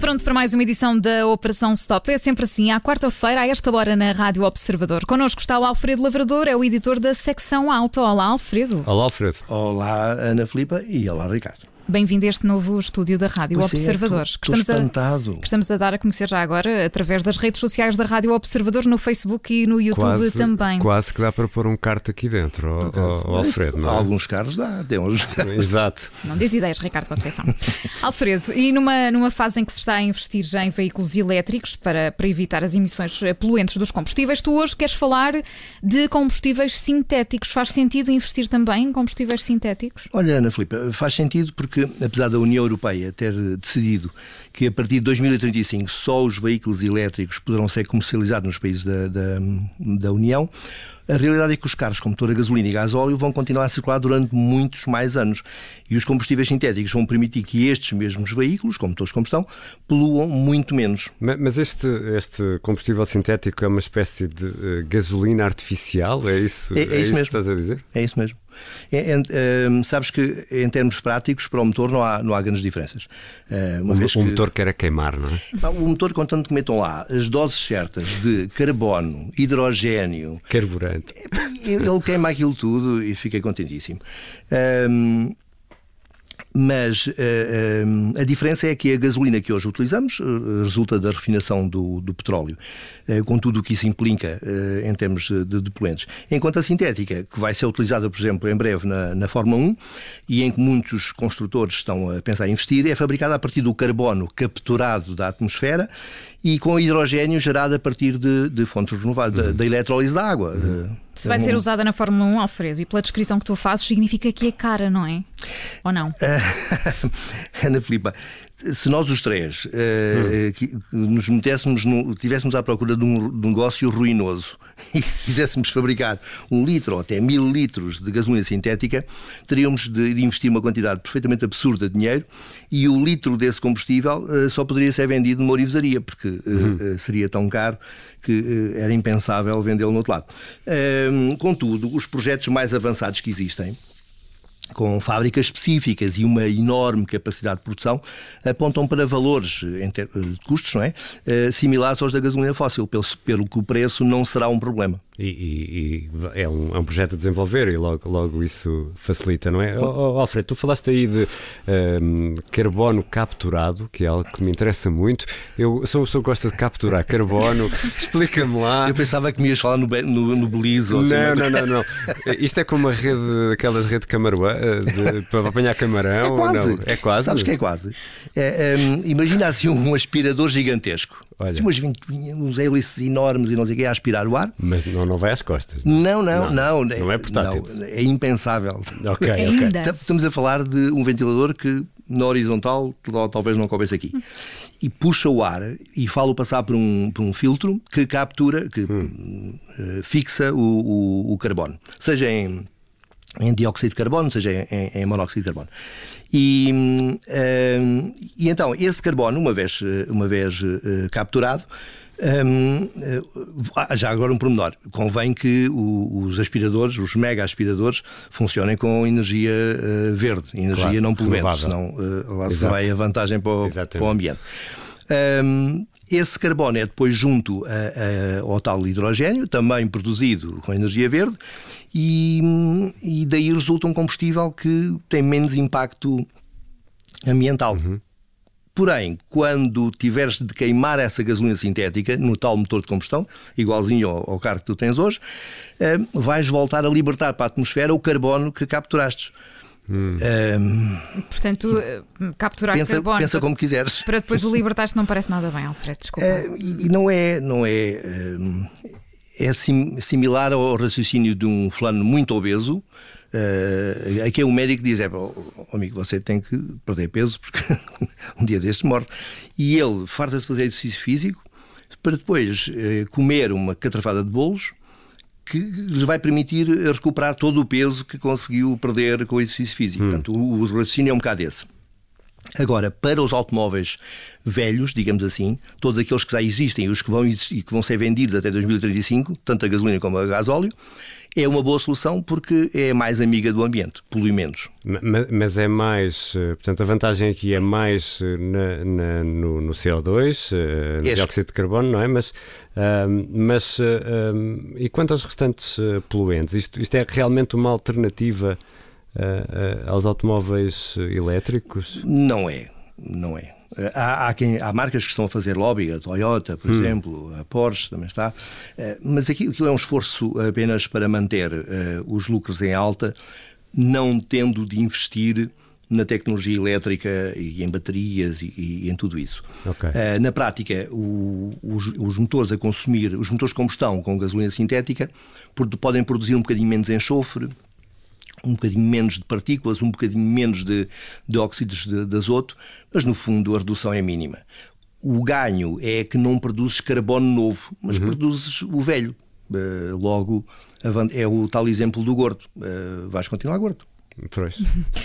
Pronto para mais uma edição da Operação Stop. É sempre assim, à quarta-feira, a esta hora, na Rádio Observador. Connosco está o Alfredo Lavrador, é o editor da secção Auto. Olá, Alfredo. Olá, Alfredo. Olá, Ana Filipa e olá, Ricardo. Bem-vindo a este novo estúdio da Rádio Pois é, Observador. estou- que, estamos espantado. a, que estamos a dar a conhecer já agora através das redes sociais da Rádio Observador, no Facebook e no YouTube Quase, também. quase que dá para pôr um kart aqui dentro, Alfredo, não é? Alguns carros dá, tem uns. Exato. Não diz ideias, Ricardo Conceição. Alfredo, e numa, numa fase em que se está a investir já em veículos elétricos para, para evitar as emissões eh, poluentes dos combustíveis, tu hoje queres falar de combustíveis sintéticos. Faz sentido investir também em combustíveis sintéticos? Olha, Ana Filipa, faz sentido porque, apesar da União Europeia ter decidido que a partir de 2035 só os veículos elétricos poderão ser comercializados nos países da, da, da União, a realidade é que os carros com motor a gasolina e gasóleo vão continuar a circular durante muitos mais anos. E os combustíveis sintéticos vão permitir que estes mesmos veículos, com motores de combustão, poluam muito menos. Ma- Mas este, este combustível sintético é uma espécie de eh, gasolina artificial? É isso, É- é isso que mesmo. estás a dizer? É isso mesmo. É- é- hum, sabes que, em termos práticos, para o motor não há, não há grandes diferenças. Uh, uma O, vez o que- motor quer a queimar, não é? O motor, contanto que metam lá as doses certas de carbono, hidrogênio, Carburante. ele queima aquilo tudo e fica contentíssimo. Ahm, mas ah, ahm, a diferença é que a gasolina que hoje utilizamos ah, resulta da refinação do, do petróleo, com tudo o que isso implica em termos de, de poluentes. Enquanto a sintética, que vai ser utilizada, por exemplo, em breve na, na Fórmula 1 e em que muitos construtores estão a pensar em investir, é fabricada a partir do carbono capturado da atmosfera e com hidrogênio gerado a partir de, de fontes renováveis, da, da eletrólise da água. Ah, Se vai ser usada na Fórmula 1, Alfredo, e pela descrição que tu fazes, significa que é cara, não é? Ou não? Ana Filipa, se nós os três eh, que nos metéssemos, no, tivéssemos à procura de um, de um negócio ruinoso e quiséssemos fabricar um litro ou até mil litros de gasolina sintética, teríamos de, de investir uma quantidade perfeitamente absurda de dinheiro e o litro desse combustível eh, só poderia ser vendido numa orivesaria, porque eh, seria tão caro que era impensável vendê-lo no outro lado. Ehm, contudo, os projetos mais avançados que existem, com fábricas específicas e uma enorme capacidade de produção, apontam para valores ter- de custos não é? Eh, similares aos da gasolina fóssil, pelo, pelo que o preço não será um problema. E, e- e é, um, é um projeto a desenvolver e logo, logo isso facilita, não é? Ó, Alfredo, tu falaste aí de ehm, carbono capturado, que é algo que me interessa muito. Eu sou uma pessoa que gosta de capturar carbono. Explica-me lá. Eu pensava que me ias falar no, no, no Belize ou assim, Não, não, não, não. Isto é como uma rede, aquelas rede de camarão, eh, de- para apanhar camarão. É ou quase. não? É quase. Sabes que é quase. É, hum, imagina assim um aspirador gigantesco. Olha. Assim, umas 20, uns hélices enormes e não sei o quê a aspirar o ar. Mas não, não vai às costas. Não, não, Não, não. não é portátil. não, é impensável. Ok, ok. Estamos a falar de um ventilador que na horizontal tal- talvez não coubesse aqui. E puxa o ar e falo passar por um, por um filtro que captura, que eh, fixa o, o- o carbono. Seja em, em dióxido de carbono, seja em, em- monóxido de carbono. E, hum, hum, e então, esse carbono, uma vez, eh, uma vez eh, capturado, eh, ah, já agora um pormenor. Convém que o- os aspiradores, os mega aspiradores, funcionem com energia eh, verde, energia Claro, não poluente, renovável. senão eh, lá se vai a vantagem para o, para o ambiente. Hum, esse carbono é depois junto a- a- ao tal hidrogênio, também produzido com energia verde, e, e daí resulta um combustível que tem menos impacto ambiental. Porém, quando tiveres de queimar essa gasolina sintética no tal motor de combustão, igualzinho ao, ao carro que tu tens hoje, eh, vais voltar a libertar para a atmosfera o carbono que capturaste. Eh, Portanto, eh, capturar pensa, carbono pensa para, como quiseres. para depois o libertaste não parece nada bem, Alfredo, desculpa. Eh, e não é, não é, é sim- similar ao raciocínio de um fulano muito obeso. Uh, aqui o médico diz: é, "Ó, ó, amigo, você tem que perder peso porque um dia deste morre. E ele farta-se fazer exercício físico para depois eh, comer uma catrafada de bolos que lhes vai permitir recuperar todo o peso que conseguiu perder com o exercício físico. Hum. Portanto, o, o raciocínio é um bocado esse. Agora, para os automóveis velhos, digamos assim, todos aqueles que já existem e os que vão, existir, que vão ser vendidos até 2035, tanto a gasolina como a gasóleo, é uma boa solução porque é mais amiga do ambiente, polui menos. Mas é mais, eh, portanto, a vantagem aqui é mais eh, na, na, no, no, CO2, eh, no dióxido de carbono, não é? Mas, uh, mas uh, e quanto aos restantes poluentes? Isto, isto é realmente uma alternativa uh, aos automóveis elétricos? Não é, não é. Há, há, quem, há, marcas que estão a fazer lobby, a Toyota, por hum. exemplo, a Porsche também está, mas aqui, aquilo é um esforço apenas para manter uh, os lucros em alta, não tendo de investir na tecnologia elétrica e em baterias e, e em tudo isso. Okay. Uh, na prática, o, os, os, motores a consumir, os motores de combustão com gasolina sintética, podem produzir um bocadinho menos enxofre, um bocadinho menos de partículas, um bocadinho menos de, de óxidos de, de azoto, mas no fundo a redução é mínima. O ganho é que não produzes carbono novo, mas uhum. produzes o velho. Uh, logo, é o tal exemplo do gordo. Uh, vais continuar gordo. Pois.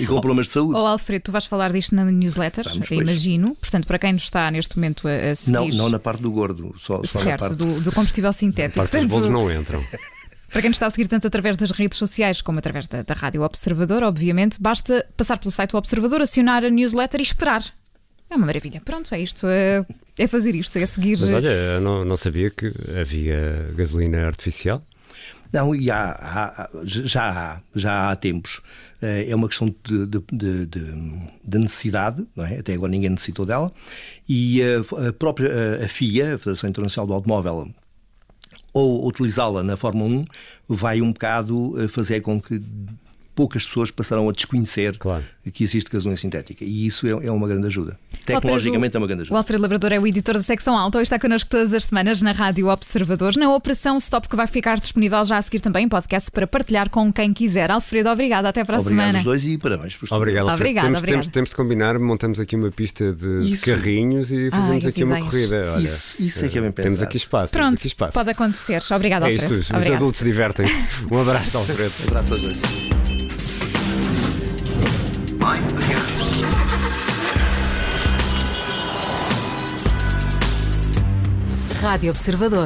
E com problemas de saúde. Oh, Alfredo, tu vais falar disto na newsletter, Vamos, imagino. Portanto, para quem nos está neste momento a, seguir. Não, não na parte do gordo, só, só certo, na parte do, do combustível sintético. Portanto, dos bolos não entram. Para quem nos está a seguir tanto através das redes sociais como através da, da Rádio Observador, obviamente, basta passar pelo site do Observador, acionar a newsletter e esperar. É uma maravilha. Pronto, é isto. É, é fazer isto, é seguir. Mas olha, eu não, não sabia que havia gasolina artificial. Não, e há, há, já há, já há tempos. Eh, é uma questão de, de, de, de necessidade, é? até agora ninguém necessitou dela, e a, a própria a FIA, a Federação Internacional do Automóvel, ou utilizá-la na Fórmula 1 vai um bocado eh, fazer com que poucas pessoas passarão a desconhecer claro. que existe gasolina sintética. E isso é, é uma grande ajuda. Tecnologicamente é uma grande ajuda. O Alfredo Labrador é o editor da secção Alto e está connosco todas as semanas na Rádio Observadores, na Operação Stop, que vai ficar disponível já a seguir também em podcast para partilhar com quem quiser. Alfredo, obrigado. Até para a obrigado semana. Obrigado os dois e parabéns por Obrigado, Alfredo. Obrigado, temos, obrigado. Temos, temos, de combinar, montamos aqui uma pista de, carrinhos e fazemos aqui ideias. uma corrida. Olha, isso, isso é que é bem pensado. Temos aqui espaço. Pronto, aqui espaço. pode acontecer. Obrigado, Alfredo. É isto, os adultos divertem-se. Um abraço, Alfredo. Um abraço aos dois. Rádio Observador.